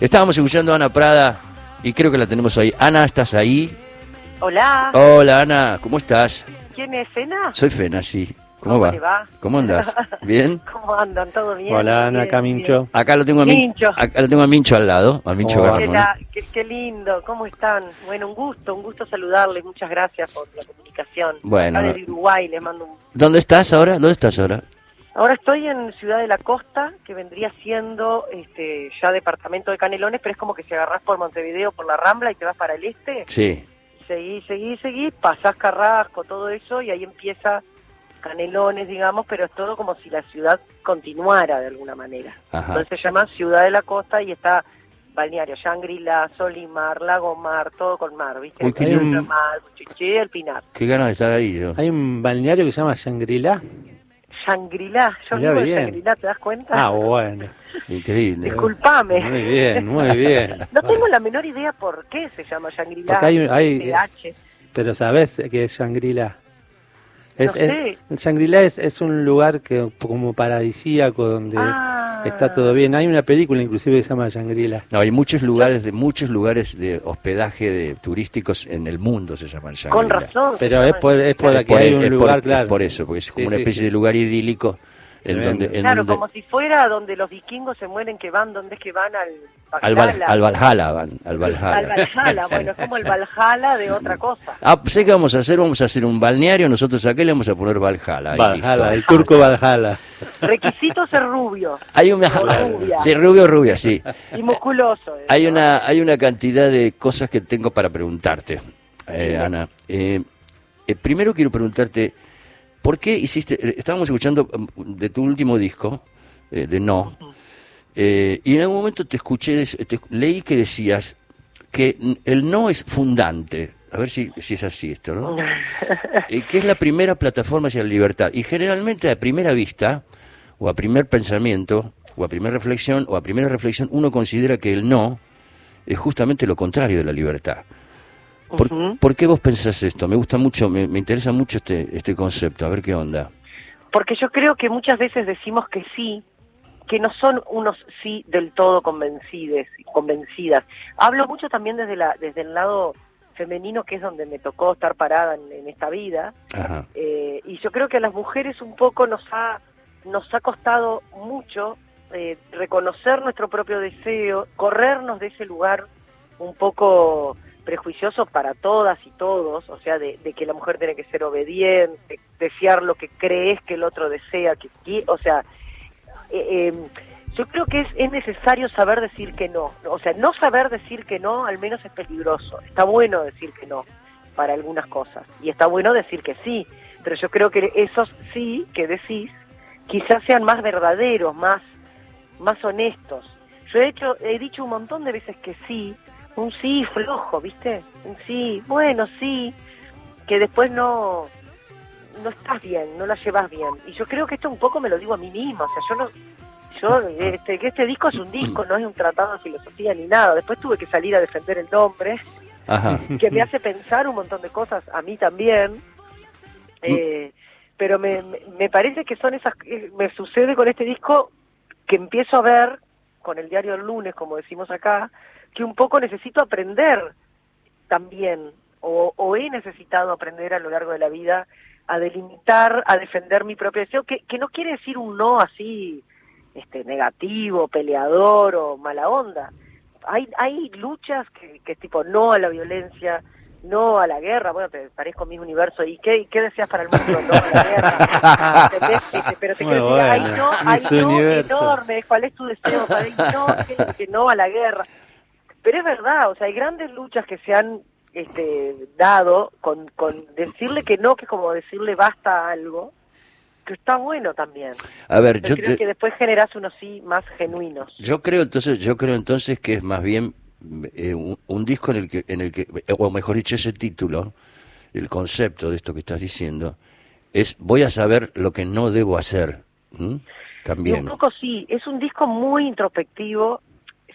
Estábamos escuchando a Ana Prada y creo que la tenemos ahí. Ana, ¿estás ahí? Hola, Hola, Ana, ¿cómo estás? ¿quién es Fena? Soy Fena, sí. ¿Cómo, ¿Cómo va? ¿Cómo andas? ¿Bien? ¿Cómo andan? ¿Todo bien? Hola, Ana, acá. Mincho. Acá lo tengo a, Min- Mincho. acá lo tengo a Mincho al lado, a Mincho ¿Cómo va? ¿Qué, lindo, ¿cómo están? Bueno, un gusto, un gusto saludarles, muchas gracias por la comunicación. Bueno, Acá desde Uruguay les mando un... ¿Dónde estás ahora? ¿Dónde estás ahora? Ahora estoy en Ciudad de la Costa, que vendría siendo este, ya departamento de Canelones, pero es como que si agarrás por Montevideo, por la Rambla y te vas para el este, Sí. seguís, seguís, seguís, pasás Carrasco, todo eso, y ahí empieza Canelones, digamos, pero es todo como si la ciudad continuara de alguna manera. Ajá. Entonces se llama Ciudad de la Costa y está balneario Shangri-La, Solimar, Lago Mar, todo con mar, ¿viste? Uy, lindo. Mar, Chiché, el Pinar. Qué ganas de estar ahí yo. Hay un balneario que se llama Shangri-La. Shangri-La, yo Mirá vivo en bien. Shangri-La, ¿te das cuenta? Ah, bueno. Increíble. Disculpame. Muy bien, muy bien. No tengo la menor idea por qué se llama Shangri-La. Porque hay, hay pero sabes que es Shangri-La. Es, No es- sé. el Shangri-La es, es un lugar que como paradisíaco donde Ah. Está todo bien. Hay una película inclusive que se llama Shangri-La. No, hay muchos lugares de muchos lugares de hospedaje de turísticos en el mundo se llaman Shangri-La. Con razón. Pero es por, es por Es aquí por- hay un es por- lugar, es claro. por eso, porque es como Sí, una sí, especie sí. de lugar idílico en Tremendo. donde, en Claro, donde- como si fuera donde los vikingos se mueren, que van, ¿dónde es que van? Al al, Val- Valhalla. al Valhalla van, al Valhalla. Al Valhalla, bueno, es como el Valhalla de otra cosa. Ah, sé que vamos a hacer, vamos a hacer un balneario, nosotros acá le vamos a poner Valhalla. Valhalla, el turco Valhalla. Requisito ser rubio Hay una, rubia. sí, rubio rubia, sí. y musculoso. ¿eh? Hay una, hay una cantidad de cosas que tengo para preguntarte, eh, Ana. Eh, eh, primero quiero preguntarte, ¿por qué hiciste, eh, estábamos escuchando mm, de tu último disco, eh, de No, eh, y en algún momento te escuché, te leí que decías que el no es fundante. A ver si, si es así esto, ¿no? Eh, que es la primera plataforma hacia la libertad. Y generalmente a primera vista, o a primer pensamiento, o a primera reflexión, o a primera reflexión, uno considera que el no es justamente lo contrario de la libertad. ¿Por, qué vos pensás esto? Me gusta mucho, me, me interesa mucho este, este concepto, a ver qué onda. Porque yo creo que muchas veces decimos que sí, que no son unos sí del todo convencides, convencidas. Hablo mucho también desde, la, desde el lado femenino, que es donde me tocó estar parada en, en esta vida. Ajá. Eh, y yo creo que a las mujeres un poco nos ha, nos ha costado mucho eh, reconocer nuestro propio deseo, corrernos de ese lugar un poco prejuicioso para todas y todos, o sea, de, de que la mujer tiene que ser obediente, desear lo que crees que el otro desea, que qui- o sea, eh, eh, yo creo que es, es necesario saber decir que no, o sea, no saber decir que no al menos es peligroso, está bueno decir que no para algunas cosas y está bueno decir que sí, pero yo creo que esos sí que decís quizás sean más verdaderos, más, más honestos. Yo he, hecho, he dicho un montón de veces que sí, un sí flojo, ¿viste? Un sí, bueno, sí, que después no, no estás bien, no la llevas bien. Y yo creo que esto un poco me lo digo a mí misma, o sea, yo no... Yo, este, que este disco es un disco, no es un tratado de filosofía ni nada. Después tuve que salir a defender el nombre, Ajá. que me hace pensar un montón de cosas, a mí también. Eh, pero me, me- me parece que son esas, eh, me sucede con este disco que empiezo a ver, con el diario el lunes, como decimos acá, que un poco necesito aprender también, o, o he necesitado aprender a lo largo de la vida a delimitar, a defender mi propio deseo, que, que no quiere decir un no así este negativo, peleador o mala onda. Hay, hay luchas que, que es tipo no a la violencia, no a la guerra, bueno, te parezco mi universo, ¿y qué, qué deseas para el mundo? No a la guerra. ¿Entendés? Pero te quiero decir, hay no, hay no Universo. enorme, ¿cuál es tu deseo? Hay no, que, que no a la guerra. Pero es verdad, o sea, hay grandes luchas que se han este, dado con, con decirle que no, que es como decirle basta a algo, que está bueno también. A ver, Pero yo creo te, que después generas unos sí más genuinos. Yo creo entonces, yo creo entonces que es más bien eh, un, un disco en el que, en el que, o mejor dicho, ese título, el concepto de esto que estás diciendo, es voy a saber lo que no debo hacer. ¿m? Y También. un poco sí, es un disco muy introspectivo,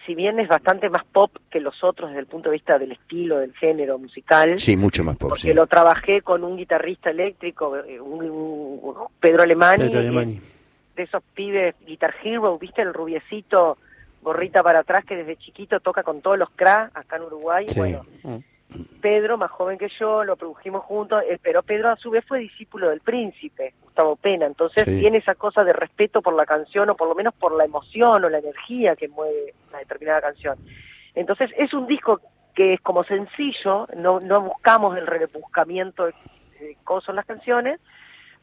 si bien es bastante más pop que los otros desde el punto de vista del estilo, del género musical. Sí, mucho más pop, porque sí. lo trabajé con un guitarrista eléctrico, eh, un, un- un- Pedro Alemani, Pedro Alemani. de esos pibes Guitar Hero, ¿viste? El rubiecito gorrita para atrás, que desde chiquito toca con todos los cra acá en Uruguay. Sí. Bueno, Mm. Pedro, más joven que yo, lo produjimos juntos, eh, pero Pedro a su vez fue discípulo del príncipe, Gustavo Pena, entonces Sí. tiene esa cosa de respeto por la canción o por lo menos por la emoción o la energía que mueve una determinada canción. Entonces es un disco que es como sencillo, no, no buscamos el rebuscamiento de cómo son las canciones,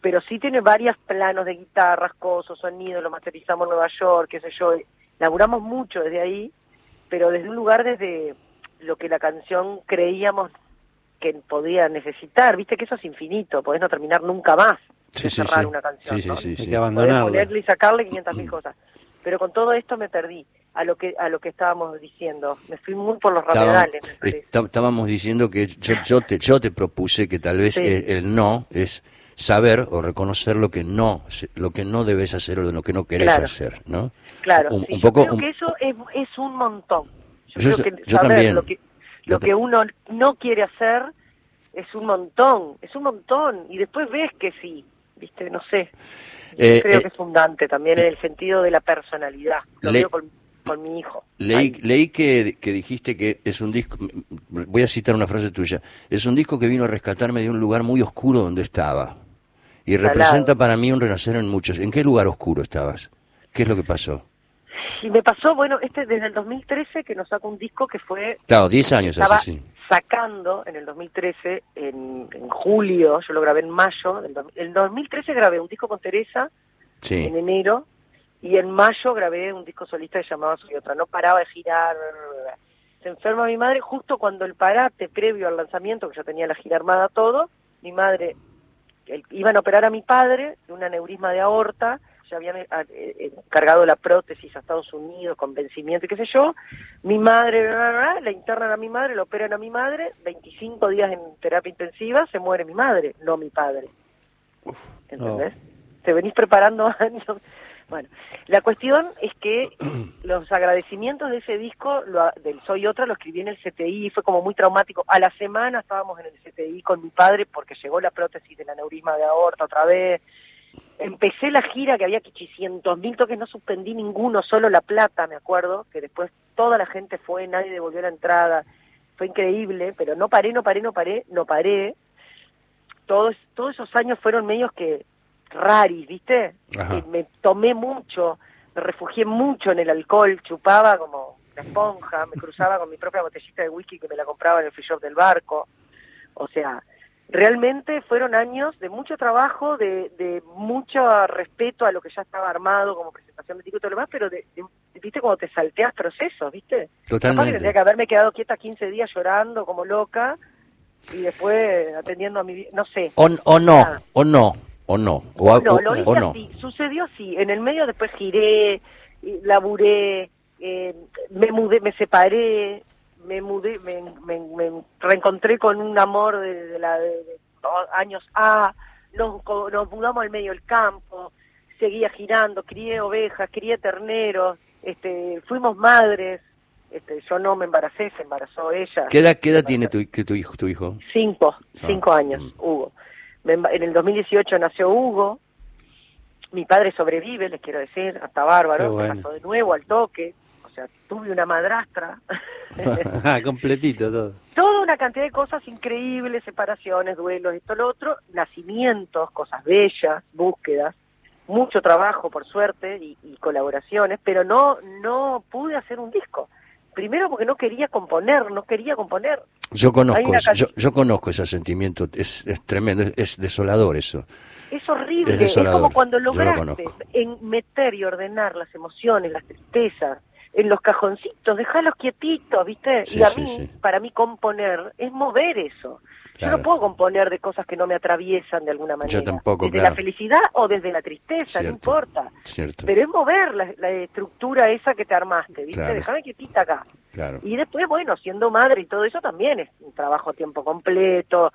pero sí tiene varios planos de guitarras, cosas, sonidos, lo masterizamos en Nueva York, qué sé yo, laburamos mucho desde ahí, pero desde un lugar desde lo que la canción creíamos que podía necesitar, viste que eso es infinito, podés no terminar nunca más Sí, de sí, cerrar sí. una canción, Sí, ¿no? sí, sí. Podés ponerle y sacarle 500 mil cosas. Pero con todo esto me perdí a lo que a lo que estábamos diciendo. Me fui muy por los ramedales, está- estábamos diciendo que yo, yo, te, yo te propuse que tal vez Sí. el, el no es saber o reconocer lo que no se- lo que no debes hacer o lo que no querés Claro. hacer, ¿no? Claro, un, sí, un yo poco creo un- que eso es, es un montón. Yo, Yo- creo que yo saber también. lo que lo que uno no quiere hacer es un montón, es un montón y después ves que sí, ¿viste? No sé. Yo Eh, creo eh, que es fundante también en el sentido de la personalidad. Lo Le- veo con, con mi hijo. Leí, leí que, que dijiste que es un disco, voy a citar una frase tuya, es un disco que vino a rescatarme de un lugar muy oscuro donde estaba. Y representa para mí un renacer en muchos. ¿En qué lugar oscuro estabas? ¿Qué es lo que pasó? Y me pasó, bueno, este desde el 2013 que nos sacó un disco que fue Claro, 10 años estaba hace, sí. sacando en el 2013, en, en julio, yo lo grabé en mayo, del en 2013 grabé un disco con Teresa Sí, en enero y en mayo grabé un disco solista que llamaba Soy Otra, no paraba de girar, se enferma mi madre justo cuando el parate previo al lanzamiento, que yo tenía la gira armada todo, mi madre, el- iban a operar a mi padre de un aneurisma de aorta, ya habían eh, eh, cargado la prótesis a Estados Unidos con vencimiento y qué sé yo, mi madre, la internan a mi madre, la operan a mi madre, 25 días en terapia intensiva, se muere mi madre, no mi padre. ¿Entendés? Te venís preparando años. Bueno, la cuestión es que los agradecimientos de ese disco, lo- del Soy Otra, lo escribí en el CTI, fue como muy traumático. A la semana estábamos en el CTI con mi padre porque llegó la prótesis del aneurisma de aorta otra vez. Empecé la gira que había 800 mil toques, no suspendí ninguno, solo La Plata, me acuerdo, que después toda la gente fue, nadie devolvió la entrada. Fue increíble, pero no paré, no paré, no paré, no paré. Todos, todos esos años fueron medios que raris, ¿viste? Eh, me tomé mucho, me refugié mucho en el alcohol, chupaba como una esponja, me cruzaba con mi propia botellita de whisky que me la compraba en el free shop del barco. O sea, realmente fueron años de mucho trabajo, de, de mucho respeto a lo que ya estaba armado como presentación de disco y todo lo demás, pero de, de- viste como te salteas procesos, ¿viste? Capaz que totalmente. tendría que haberme quedado quieta 15 días llorando como loca y después atendiendo a mi... vi- no sé. O, o no, o no, o no, o, No, lo hice o no. así, sucedió así. En el medio después giré, y laburé, eh, me mudé, me separé, me mudé, me, me- me reencontré con un amor de, de la de, años A, nos, nos mudamos al medio del campo, seguía girando, crié ovejas, crié terneros, este, fuimos madres, este, yo no me embaracé, se embarazó ella. ¿Qué edad, qué edad tiene tu, hijo? Tu hijo? Cinco, Ah, cinco años, mm. Hugo. Me En el 2018 nació Hugo. Mi padre sobrevive, les quiero decir, hasta bárbaro. bueno. Se casó de nuevo al toque. Sea, tuve una madrastra. Completito todo. Toda una cantidad de cosas increíbles, separaciones, duelos, esto, lo otro, nacimientos, cosas bellas, búsquedas, mucho trabajo, por suerte, y, y colaboraciones, pero no, no pude hacer un disco. Primero porque no quería componer, no quería componer. Yo conozco, eso, yo, conozco ese sentimiento, es, es tremendo, es, es desolador eso. Es horrible, Es como cuando lo lograste en meter y ordenar las emociones, las tristezas, en los cajoncitos, dejarlos quietitos, ¿viste? Sí, y a mí, sí. para mí componer es mover eso. Yo no puedo componer de cosas que no me atraviesan de alguna manera. tampoco, Desde claro. la felicidad o desde la tristeza, Cierto. no importa. Cierto, Pero es mover la, la estructura esa que te armaste, ¿viste? Claro. Déjame quietita acá. claro. Y después, bueno, siendo madre y todo eso también es un trabajo a tiempo completo,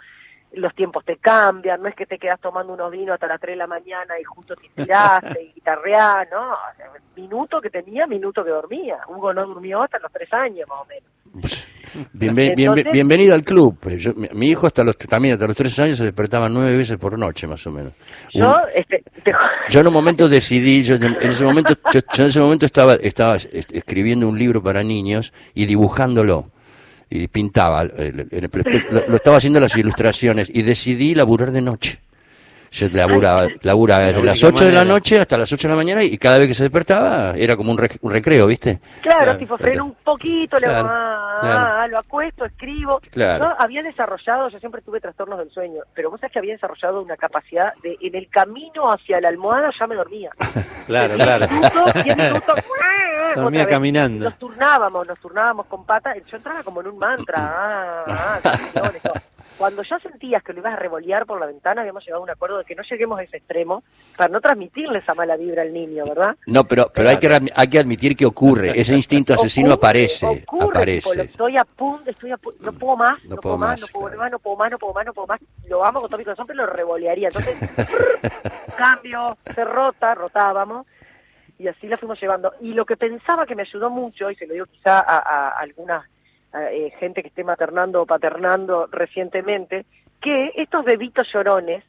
los tiempos te cambian, no es que te quedas tomando unos vinos hasta las 3 de la mañana y justo te inspiraste y guitarreás, no, minuto que tenía, minuto que dormía. Hugo no durmió hasta los 3 años más o menos. Bienve- Entonces- bienvenido al club. Yo- mi, hijo hasta los también hasta los tres años se despertaba nueve veces por noche, más o menos. Un- Yo, este, te- yo en un momento decidí, yo en ese momento, yo, yo en ese momento estaba, estaba es- escribiendo un libro para niños y dibujándolo. Y pintaba, eh, eh, lo, lo estaba haciendo las ilustraciones y decidí laburar de noche. Yo laburaba, laburaba desde La las única 8 de la noche hasta las 8 de la mañana y cada vez que se despertaba era como un, rec- un recreo, ¿viste? claro, Claro, tipo freno un poquito, le Claro, ah, claro. ah, lo acuesto, escribo. Yo había desarrollado, yo siempre tuve trastornos del sueño, pero vos sabés que había desarrollado una capacidad de, en el camino hacia la almohada ya me dormía. Claro, claro. minutos, 10 minutos, Dormía otra vez. caminando. Nos turnábamos, nos turnábamos con patas. Yo entraba como en un mantra. Ah, ah. Cuando ya sentías que lo ibas a revolear por la ventana, habíamos llegado a un acuerdo de que no lleguemos a ese extremo para no transmitirle esa mala vibra al niño, ¿verdad? No, pero, pero hay, que, hay que admitir que ocurre. Ese instinto asesino Ocurre, aparece. ocurre, tipo, lo aparece. estoy a punto, estoy a punto, no puedo más, No no, puedo puedo más, más, no puedo claro. más, no puedo más, no puedo más, no puedo más. Lo amo con todo mi corazón, pero lo revolearía. Entonces, cambio, se rota, rotábamos, y así la fuimos llevando. Y lo que pensaba que me ayudó mucho, y se lo digo quizá a, a alguna a, eh, gente que esté maternando o paternando recientemente, que estos bebitos llorones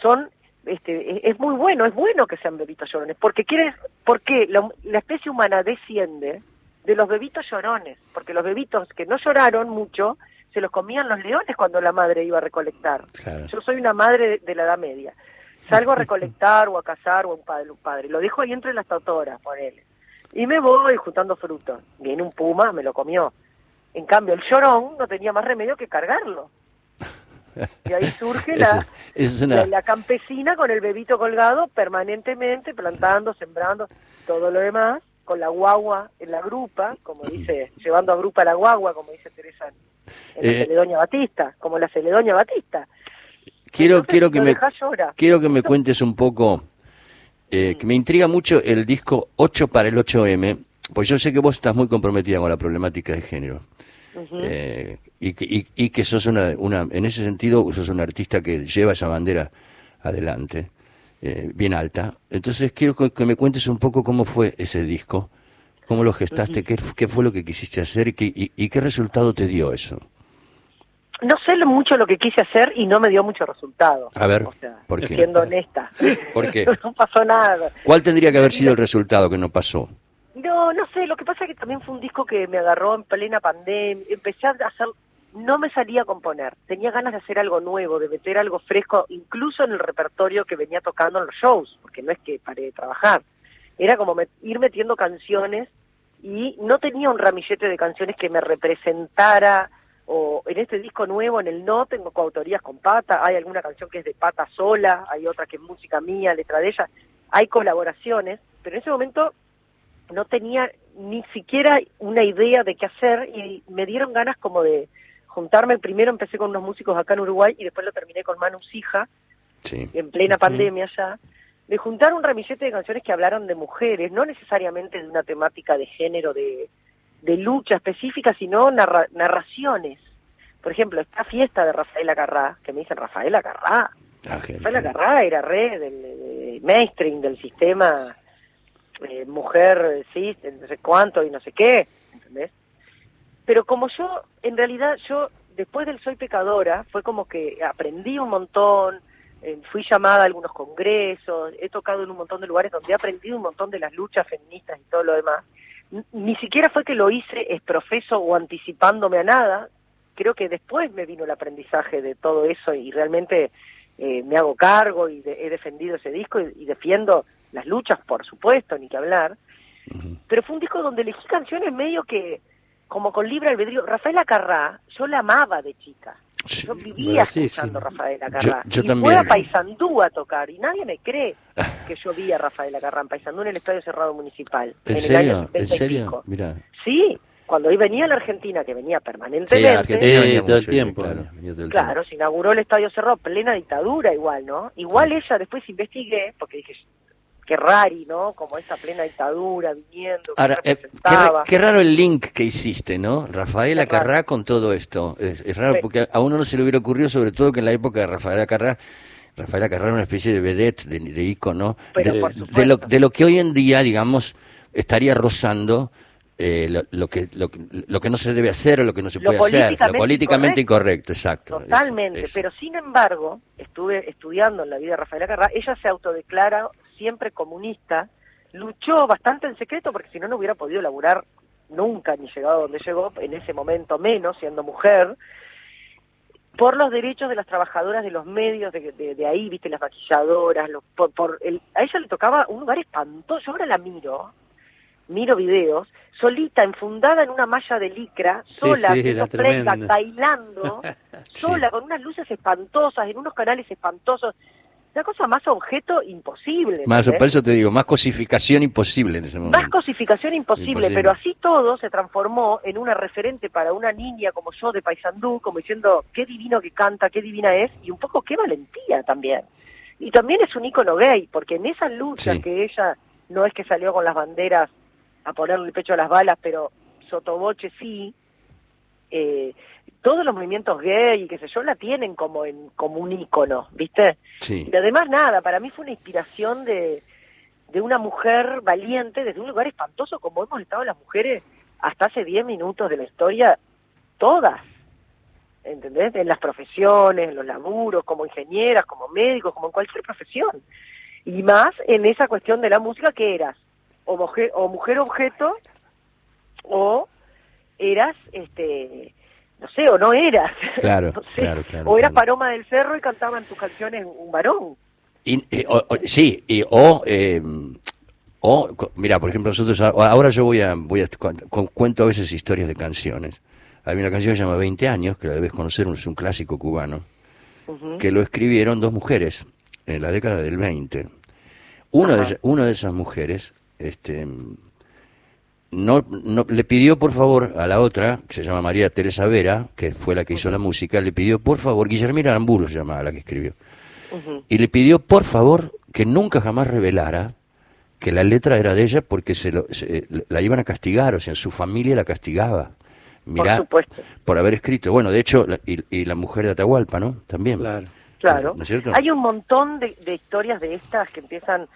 son este, es- muy bueno, es bueno que sean bebitos llorones, porque quiere, porque la, la especie humana desciende de los bebitos llorones, porque los bebitos que no lloraron mucho se los comían los leones cuando la madre iba a recolectar. Claro. Yo soy una madre de, de la Edad Media. Salgo a recolectar o a cazar o a un padre, un padre. Lo dejo ahí entre las totoras, ponele. Y me voy juntando frutos. Viene un puma, me lo comió. En cambio, el llorón no tenía más remedio que cargarlo. Y ahí surge la, es una- la, la campesina con el bebito colgado permanentemente, plantando, sembrando, todo lo demás, con la guagua en la grupa, como dice, llevando a grupa la guagua, como dice Teresa en, en Eh, la Celedoña Batista, como la Celedoña Batista. Quiero, Entonces, quiero que me, quiero que me cuentes un poco, eh, que me intriga mucho el disco 8 para el 8M, pues yo sé que vos estás muy comprometida con la problemática de género. Ujú. Eh, y, que, y, y que sos una, una, en ese sentido, sos un artista que lleva esa bandera adelante, eh, bien alta. Entonces quiero que, que me cuentes un poco cómo fue ese disco, cómo lo gestaste, qué, qué fue lo que quisiste hacer y, qué- y- y qué resultado te dio eso. No sé lo mucho lo que quise hacer y no me dio mucho resultado. A ver, o sea, ¿por qué? siendo honesta. ¿Por qué? no pasó nada. ¿Cuál tendría que haber sido el resultado que no pasó? No, no sé, lo que pasa es que también fue un disco que me agarró en plena pandemia, empecé a hacer, no me salía a componer, tenía ganas de hacer algo nuevo, de meter algo fresco, incluso en el repertorio que venía tocando en los shows, porque no es que paré de trabajar, era como met- ir metiendo canciones y no tenía un ramillete de canciones que me representara, o en este disco nuevo, en el No, tengo coautorías con Pata, hay alguna canción que es de Pata sola, hay otra que es música mía, letra de ella, hay colaboraciones, pero en ese momento no tenía ni siquiera una idea de qué hacer y me dieron ganas como de juntarme. Primero empecé con unos músicos acá en Uruguay y después lo terminé con Manu Sija, Sí. en plena pandemia ya, de juntar un ramillete de canciones que hablaran de mujeres, no necesariamente de una temática de género, de, de lucha específica, sino narra- narraciones. Por ejemplo, esta fiesta de Rafaela Carrá, que me dicen Rafaela Carrá, Ah. Rafaela Carrá era re del, del mainstream, del sistema eh, mujer, sí, no sé cuánto y no sé qué, ¿entendés? Pero como yo, en realidad, yo, después del Soy Pecadora, fue como que aprendí un montón, eh, fui llamada a algunos congresos, he tocado en un montón de lugares donde he aprendido un montón de las luchas feministas y todo lo demás. Ni siquiera fue que lo hice exprofeso o anticipándome a nada, creo que después me vino el aprendizaje de todo eso y realmente eh, me hago cargo y de- he defendido ese disco y, y defiendo las luchas, por supuesto, ni que hablar. Pero fue un disco donde elegí canciones medio que, como con libre albedrío. Rafaela Carrá, yo la amaba de chica. Sí. Yo vivía sí, escuchando sí. Rafaela Carrá. Yo- yo y también. fue a Paysandú a tocar y nadie me cree que yo vi a Rafaela Carrá en Paysandú en el Estadio Cerrado Municipal. ¿En el serio? año ¿En 70 y serio? pico. Mira. Sí, cuando ahí venía a la Argentina, que venía Sí, permanentemente. a Argentina Eh, venía todo el tiempo. Claro, venía todo el Claro, se inauguró el Estadio Cerrado, plena dictadura igual, ¿no? Igual ella después investigué, porque dije, qué rari, ¿no? Como esa plena dictadura viniendo, que Ahora, eh, qué, raro el link que hiciste, ¿no? Rafaela. Carrá con todo esto. Es, es raro Sí. porque a uno no se le hubiera ocurrido, sobre todo que en la época de Rafaela Carrá, Rafaela Carrá era una especie de vedette, de, de ícono, de, lo, de lo que hoy en día, digamos, estaría rozando eh, lo, lo que, lo, que- lo que no se debe hacer o lo que no se puede hacer. Lo políticamente incorrecto, exacto. Totalmente, Eso, eso. pero sin embargo, estuve estudiando en la vida de Rafaela Carrá, ella se autodeclara siempre comunista, luchó bastante en secreto porque si no, no hubiera podido laburar nunca, ni llegado a donde llegó, en ese momento menos, siendo mujer, por los derechos de las trabajadoras de los medios de, de- de ahí, viste, las maquilladoras, los, por, por el, a ella le tocaba un lugar espantoso, yo ahora la miro, miro videos, solita, enfundada en una malla de licra, sola, sí, playback, tremendo. bailando, Sí. sola, con unas luces espantosas, en unos canales espantosos. Una cosa más objeto imposible. Más, por eso te digo, más cosificación imposible en ese momento. Más cosificación imposible, Imposible. pero así todo se transformó en una referente para una niña como yo de Paysandú, como diciendo qué divino que canta, qué divina es, y un poco qué valentía también. Y también es un ícono gay, porque en esa lucha Sí. que ella no es que salió con las banderas a ponerle el pecho a las balas, pero sotoboche sí, eh, todos los movimientos gay y qué sé yo la tienen como en como un ícono, ¿viste? Sí. Y además nada, para mí fue una inspiración de, de una mujer valiente desde un lugar espantoso como hemos estado las mujeres hasta hace 10 minutos de la historia, todas, ¿entendés? En las profesiones, en los laburos, como ingenieras, como médicos, como en cualquier profesión. Y más en esa cuestión de la música que eras o mujer, o mujer objeto o eras, este no sé, o no eras. Claro, No sé. claro, claro, O eras claro. Paloma del Cerro y cantaban tus canciones un varón. Y, eh, o- o- sí, y, o, eh, o, mira, por ejemplo, nosotros ahora yo voy a, voy a cu- cu- cuento a veces historias de canciones. Hay una canción que se llama 20 años, que la debes conocer, es un clásico cubano, que lo escribieron dos mujeres en la década del 20. Una de, una de esas mujeres, este, no, no, le pidió por favor a la otra, que se llama María Teresa Vera, que fue la que hizo la música, le pidió por favor, Guillermina Aramburu se llamaba la que escribió, y le pidió por favor que nunca jamás revelara que la letra era de ella porque se, lo- se- la iban a castigar, o sea, su familia la castigaba. Mirá, Por supuesto. por haber escrito. Bueno, de hecho, la- y, y la mujer de Atahualpa, ¿no? También. Claro. Claro. ¿No es cierto? Hay un montón de, de historias de estas que empiezan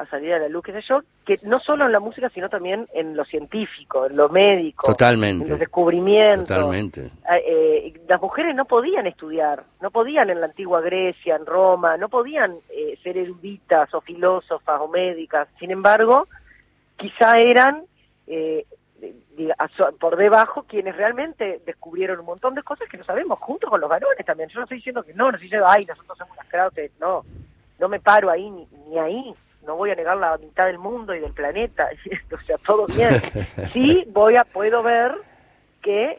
a salir a la luz, qué sé yo, que no solo en la música, sino también en lo científico, en lo médico, Totalmente. en los descubrimientos. Totalmente. Eh, eh, las mujeres no podían estudiar, no podían en la antigua Grecia, en Roma, no podían eh, ser eruditas o filósofas o médicas. Sin embargo, quizá eran eh, por debajo quienes realmente descubrieron un montón de cosas que no sabemos, junto con los varones también. Yo no estoy diciendo que no, no estoy diciendo, ay, nosotros somos las Krause, no, no me paro ahí ni, ni ahí. No voy a negar la mitad del mundo y del planeta, o sea, todo bien. Sí, voy a, puedo ver que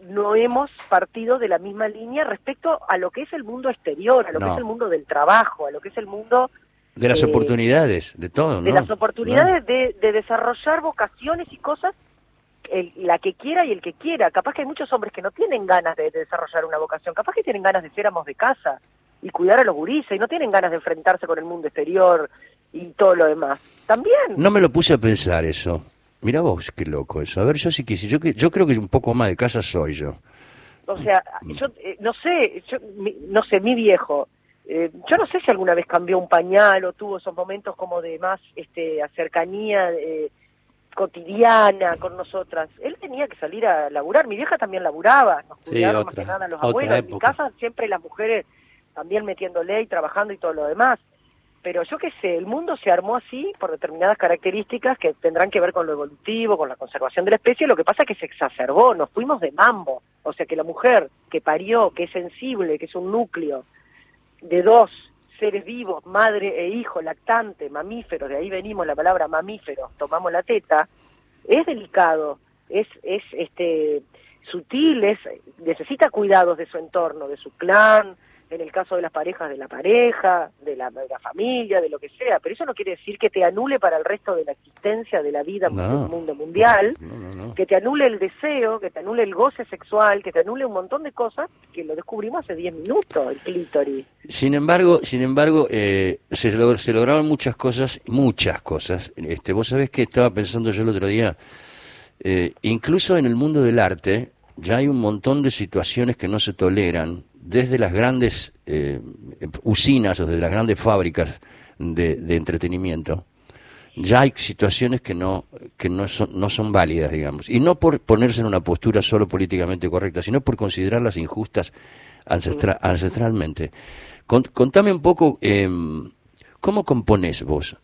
no hemos partido de la misma línea respecto a lo que es el mundo exterior, a lo que es el mundo del trabajo, a lo que es el mundo De las eh, oportunidades, de todo, ¿no? de las oportunidades de, de desarrollar vocaciones y cosas, el- la que quiera y el que quiera. Capaz que hay muchos hombres que no tienen ganas de, de desarrollar una vocación, capaz que tienen ganas de ser amos de casa y cuidar a los gurises y no tienen ganas de enfrentarse con el mundo exterior y todo lo demás. También. No me lo puse a pensar eso. Mira vos, qué loco eso. A ver, yo sí quise. Yo, que- yo creo que un poco más de casa soy yo. O sea, yo eh, no sé, yo, mi- no sé, mi viejo, eh, yo no sé si alguna vez cambió un pañal o tuvo esos momentos como de más este, cercanía eh, cotidiana con nosotras. Él tenía que salir a laburar, mi vieja también laburaba, nos Sí, cuidaron más que nada los abuelos. En mi casa siempre las mujeres también metiéndole y trabajando y todo lo demás. Pero yo qué sé, el mundo se armó así por determinadas características que tendrán que ver con lo evolutivo, con la conservación de la especie. Lo que pasa es que se exacerbó, nos fuimos de mambo. O sea que la mujer que parió, que es sensible, que es un núcleo de dos seres vivos, madre e hijo, lactante, mamífero, de ahí venimos la palabra mamífero, tomamos la teta, es delicado, es, es este sutil, es, necesita cuidados de su entorno, de su clan, en el caso de las parejas, de la pareja, de la, de la familia, de lo que sea, pero eso no quiere decir que te anule para el resto de la existencia de la vida No. del mundo mundial, No, no, no. que te anule el deseo, que te anule el goce sexual, que te anule un montón de cosas que lo descubrimos hace 10 minutos, el clítoris. Sin embargo, sin embargo, eh, se, log- se lograron muchas cosas, muchas cosas. Este, vos sabés que estaba pensando yo el otro día, eh, incluso en el mundo del arte, ya hay un montón de situaciones que no se toleran, desde las grandes eh, usinas o desde las grandes fábricas de, de entretenimiento, ya hay situaciones que no que no son no son válidas digamos. Y no por ponerse en una postura solo políticamente correcta sino por considerarlas injustas ancestra- ancestralmente. Con- contame un poco eh, cómo compones vos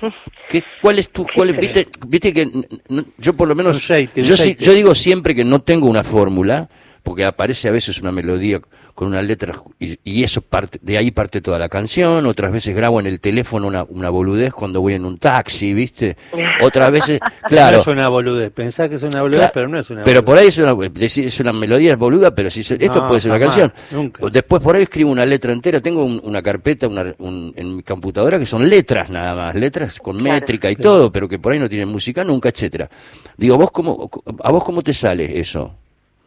¿Qué, ¿Cuál es tu, cuál es- viste, viste que n- n- yo por lo menos, yo, yo digo siempre que no tengo una fórmula, porque aparece a veces una melodía con una letra y, y eso parte, de ahí parte toda la canción, otras veces grabo en el teléfono una, una boludez cuando voy en un taxi, viste, otras veces, claro, No es una boludez. Pensás que es una boludez, Claro, pero no es una pero boludez. por ahí es una, es una melodía es boluda, pero si se- esto No, puede ser una canción. nunca. Después por ahí escribo una letra entera, tengo un- una carpeta una- un- en mi computadora que son letras nada más, letras con Claro. métrica y todo, pero que por ahí no tienen música nunca, etcétera. Digo, vos cómo a vos cómo te sale eso?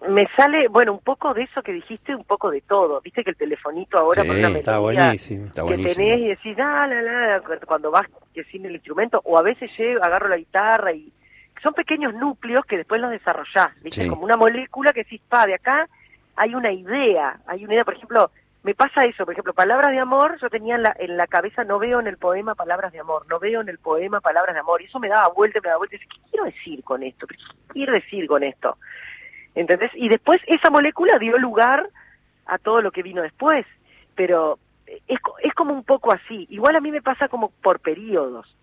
Me sale, bueno, un poco de eso que dijiste, un poco de todo. Viste que el telefonito ahora Sí, una Está buenísimo. Está que buenísimo. tenés y decís, la, la, la, cuando vas que sin el instrumento, o a veces llego, agarro la guitarra y son pequeños núcleos que después los desarrollás, ¿viste? Sí. Como una molécula que decís, pa, de acá hay una idea, hay una idea, por ejemplo, me pasa eso, por ejemplo, palabras de amor, yo tenía en la, en la cabeza, no veo en el poema palabras de amor, no veo en el poema palabras de amor, y eso me daba vuelta, me daba vuelta, y decía, ¿qué quiero decir con esto? ¿Qué quiero decir con esto? ¿Entendés? Y después esa molécula dio lugar a todo lo que vino después, pero es, es como un poco así. Igual a mí me pasa como por periodos.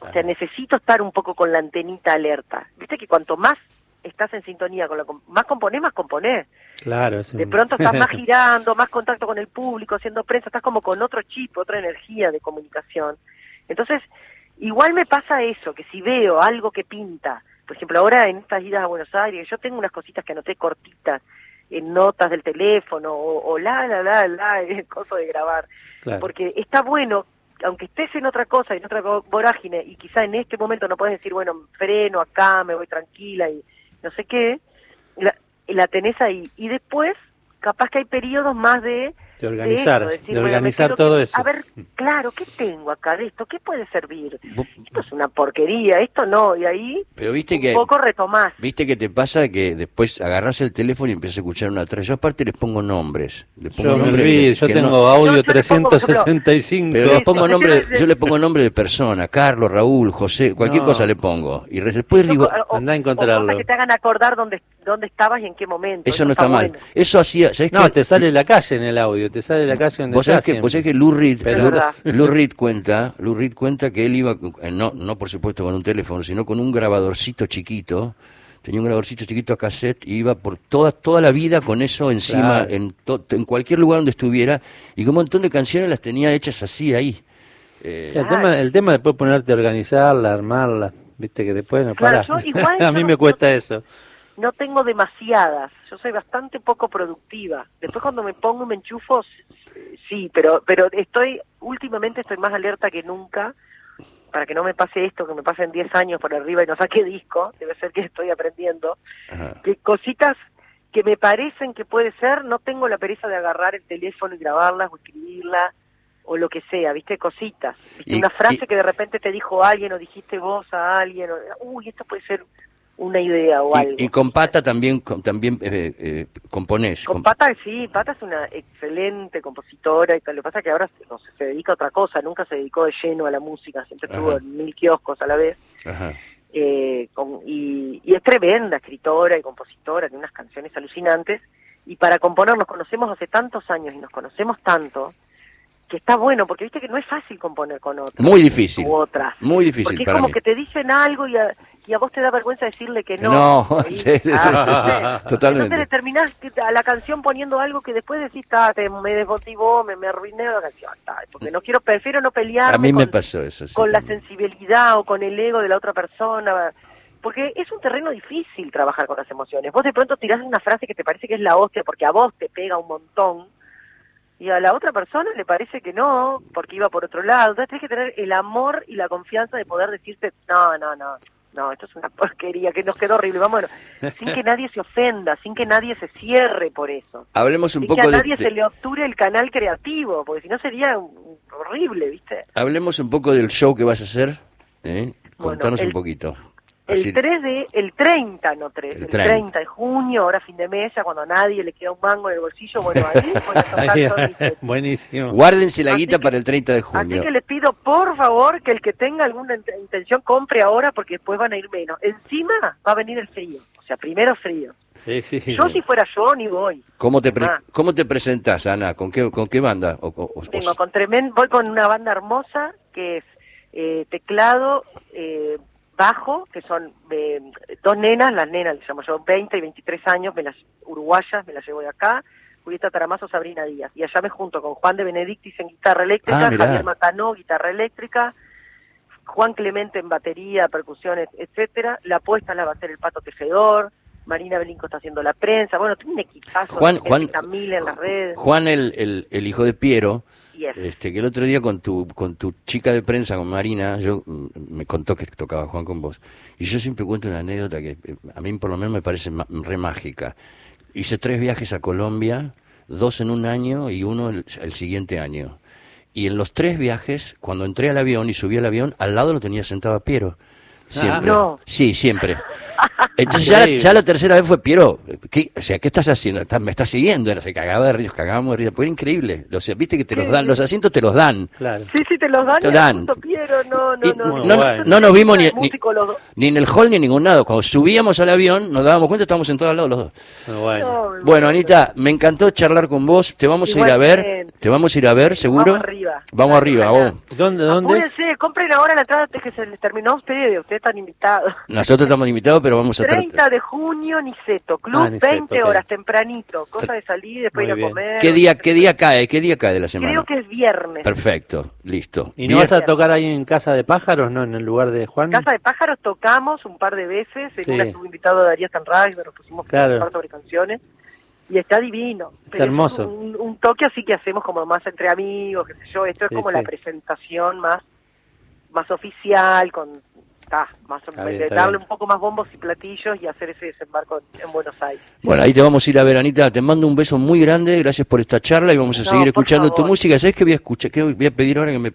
O sea, necesito estar un poco con la antenita alerta. Viste que cuanto más estás en sintonía con lo más componés, más componés. Claro, es De pronto estás más girando, más contacto con el público, haciendo prensa, estás como con otro chip, otra energía de comunicación. Entonces, igual me pasa eso, que si veo algo que pinta, por ejemplo, ahora en estas idas a Buenos Aires, yo tengo unas cositas que anoté cortitas en notas del teléfono o, o la, la, la, la, el coso de grabar. claro. Porque está bueno, aunque estés en otra cosa, en otra vo- vorágine, y quizá en este momento no puedes decir, bueno, freno acá, me voy tranquila y no sé qué, la, la tenés ahí. Y después, capaz que hay periodos más de... de organizar, eso, de, decir, organizar todo que- eso. A ver, claro, ¿qué tengo acá de esto? ¿Qué puede servir? Esto es una porquería, esto no, y ahí Pero viste un que poco retomás. Viste que te pasa que después agarras el teléfono y empiezas a escuchar una atrás. Yo aparte les pongo nombres. Le pongo Yo me nombres que- yo que tengo no- audio Yo- yo le pongo, por ejemplo, 365. Pero le Eso, pongo yo nombre, yo le pongo nombre de persona, Carlos, Raúl, José, cualquier No. cosa le pongo. Y después digo, O- Andá a o encontrarlo. cosas que te hagan acordar dónde, dónde estabas y en qué momento. eso no está mal. bueno. Eso hacía, ¿sabés No, qué? te sale la calle en el audio, te sale la calle donde Vos sabés estás que, vos sabés que Lou Reed, Lou- Reed cuenta, Lou Reed cuenta que él iba, eh, no, no por supuesto con un teléfono, sino con un grabadorcito chiquito, tenía un grabadorcito chiquito a cassette y iba por toda, toda la vida con eso encima, Claro. en, to- en cualquier lugar donde estuviera, y que un montón de canciones las tenía hechas así ahí. Eh, El tema, el tema después ponerte a organizarla, armarla, viste que después no Claro, igual a mí no- me cuesta no- eso. No tengo demasiadas, yo soy bastante poco productiva. Después cuando me pongo y me enchufo, sí, pero pero estoy últimamente estoy más alerta que nunca para que no me pase esto, que me pasen 10 años por arriba y no saque disco, debe ser que estoy aprendiendo, ajá. que cositas que me parecen que puede ser, no tengo la pereza de agarrar el teléfono y grabarlas o escribirlas o lo que sea, ¿viste? Cositas. ¿Viste? Y- Una frase y- que de repente te dijo alguien o dijiste vos a alguien, o, uy, esto puede ser una idea o algo. Y, y con Pata también, con- también eh, eh, componés. Con Pata, sí, Pata es una excelente compositora y tal. Lo que pasa es que ahora no sé, se dedica a otra cosa, nunca se dedicó de lleno a la música, siempre estuvo Ajá. en mil kioscos a la vez. Ajá. Eh, con- y, y es tremenda escritora y compositora, tiene unas canciones alucinantes. Y para componer nos conocemos hace tantos años y nos conocemos tanto que está bueno, porque viste que no es fácil componer con otras. Muy difícil. U otras. Muy difícil Porque es para como mí. que te dicen algo y a, y a vos te da vergüenza decirle que no. no, sí, sí, sí, sí, sí, Ah, Entonces le totalmente. terminás a la canción poniendo algo que después decís, "Ta, te- me desmotivó, me, me arruiné la canción, porque no quiero, prefiero no pelearme A mí me con, pasó eso. sí, con la sensibilidad o con el ego de la otra persona, porque es un terreno difícil trabajar con las emociones. Vos de pronto tirás una frase que te parece que es la hostia porque a vos te pega un montón y a la otra persona le parece que no, porque iba por otro lado. Entonces tenés que tener el amor y la confianza de poder decirte, no, no, no, no, esto es una porquería, que nos quedó horrible, vamos, sin que nadie se ofenda, sin que nadie se cierre por eso. Hablemos un Sin que poco a de, nadie de- se le obture el canal creativo, porque si no sería horrible, ¿viste? hablemos un poco del show que vas a hacer. ¿eh? Bueno, Contanos un poquito. Así- El 3 de, el 30, no 3, El el 30. 30 de junio, ahora fin de mes, ya cuando a nadie le queda un mango en el bolsillo, bueno, ahí tocar. Buenísimo. Guárdense la Así guita que- para el 30 de Así junio. que les pido, por favor, que el que tenga alguna int- intención compre ahora porque después van a ir menos. Encima va a venir el frío, o sea, primero frío. Sí, sí. Yo si fuera yo ni voy. ¿Cómo te, pre-. ¿Cómo te presentás, Ana? ¿Con qué, con qué banda? O- o- o- Vengo con tremendo, voy con una banda hermosa que es eh, teclado, eh, bajo, que son eh, dos nenas, las nenas, les llamo yo, 20 y 23 años, me las uruguayas, me las llevo de acá, Julieta Taramazo, Sabrina Díaz. Y allá me junto con Juan de Benedictis en guitarra eléctrica, Ah. Javier Macanó, guitarra eléctrica, Juan Clemente en batería, percusiones, etcétera. La apuesta la va a hacer el Pato Tejedor, Marina Belinco está haciendo la prensa. Bueno, tiene un equipazo. Juan- Juan- Camila en las redes. Juan, el, el, el hijo de Piero, y es- este, que el otro día con tu, con tu chica de prensa, con Marina, yo mm, me contó que tocaba Juan con vos. Y yo siempre cuento una anécdota que eh, a mí por lo menos me parece ma- re mágica. Hice tres viajes a Colombia, dos en un año y uno el, el siguiente año. Y en los tres viajes, cuando entré al avión y subí al avión, al lado lo tenía sentado a Piero. Siempre. No. Sí, siempre. Entonces ya, la- Increíble. ya la tercera vez fue Piero. ¿qué, o sea, ¿qué estás haciendo? Estás- me estás siguiendo. Era, se cagaba de risa, cagábamos de risa. Fue increíble. O sea, viste que te los dan, los asientos te los dan. Claro. Sí, sí, te los dan. Te y dan. No, no, Y no. No, nos vimos ni, ni, ni en el hall ni en ningún lado. Cuando subíamos al avión, nos dábamos cuenta, estábamos sentados al lado los dos. Muy bueno. No, Bueno, Anita, me encantó charlar con vos. Te vamos a ir a ver. Te vamos a ir a ver, seguro. Vamos arriba. Vamos arriba, vos. ¿Dónde, dónde es? Apúrense, compren ahora la entrada antes que se les terminó a ustedes, ustedes están invitados. Nosotros estamos invitados, pero vamos a 30 tratar. de junio, Niceto, Club, Ah, Niceto, 20 ok. horas, tempranito, cosa de salir, después Muy ir a bien. comer. ¿Qué día, ¿Qué día cae? ¿Qué día cae de la semana? Creo que es viernes. Perfecto, listo. ¿Y no vas a tocar ahí en Casa de Pájaros, no? En el lugar de Juan. Casa de Pájaros tocamos un par de veces, en Sí. una estuvo invitado Darío Sanray, nos pusimos Claro. a hablar sobre canciones, y está divino. Pero es hermoso. Un, un toque así que hacemos como más entre amigos, qué sé yo, esto Sí, es como sí. la presentación más, más oficial, con más bien, está darle un poco más bombos y platillos y hacer ese desembarco en, en Buenos Aires. Bueno, ahí te vamos a ir a ver, Anita. Te mando un beso muy grande. Gracias por esta charla y vamos a No, seguir escuchando tu música. ¿Sabes qué voy a escuchar? ¿Qué voy a pedir ahora que me.?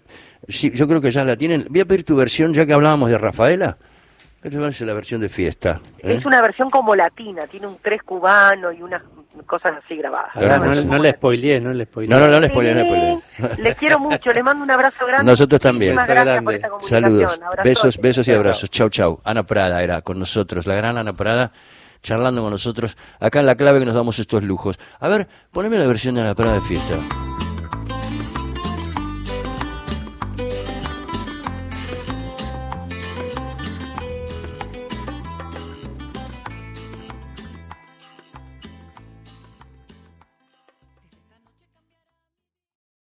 Sí, yo creo que ya la tienen. Voy a pedir tu versión, ya que hablábamos de Rafaela. Esta es la versión de fiesta. ¿eh? Es una versión como latina, tiene un tres cubano y unas cosas así grabadas. Ahora no, no le spoileé, no le spoileé. No, no, no le spoilees, no le spoilees. Les quiero mucho, les mando un abrazo grande. Nosotros también. Gracias por grande. esta. Saludos, besos, besos y abrazos. Chau, chau. Ana Prada era con nosotros, la gran Ana Prada, charlando con nosotros acá en la clave que nos damos estos lujos. A ver, poneme la versión de Ana Prada de fiesta.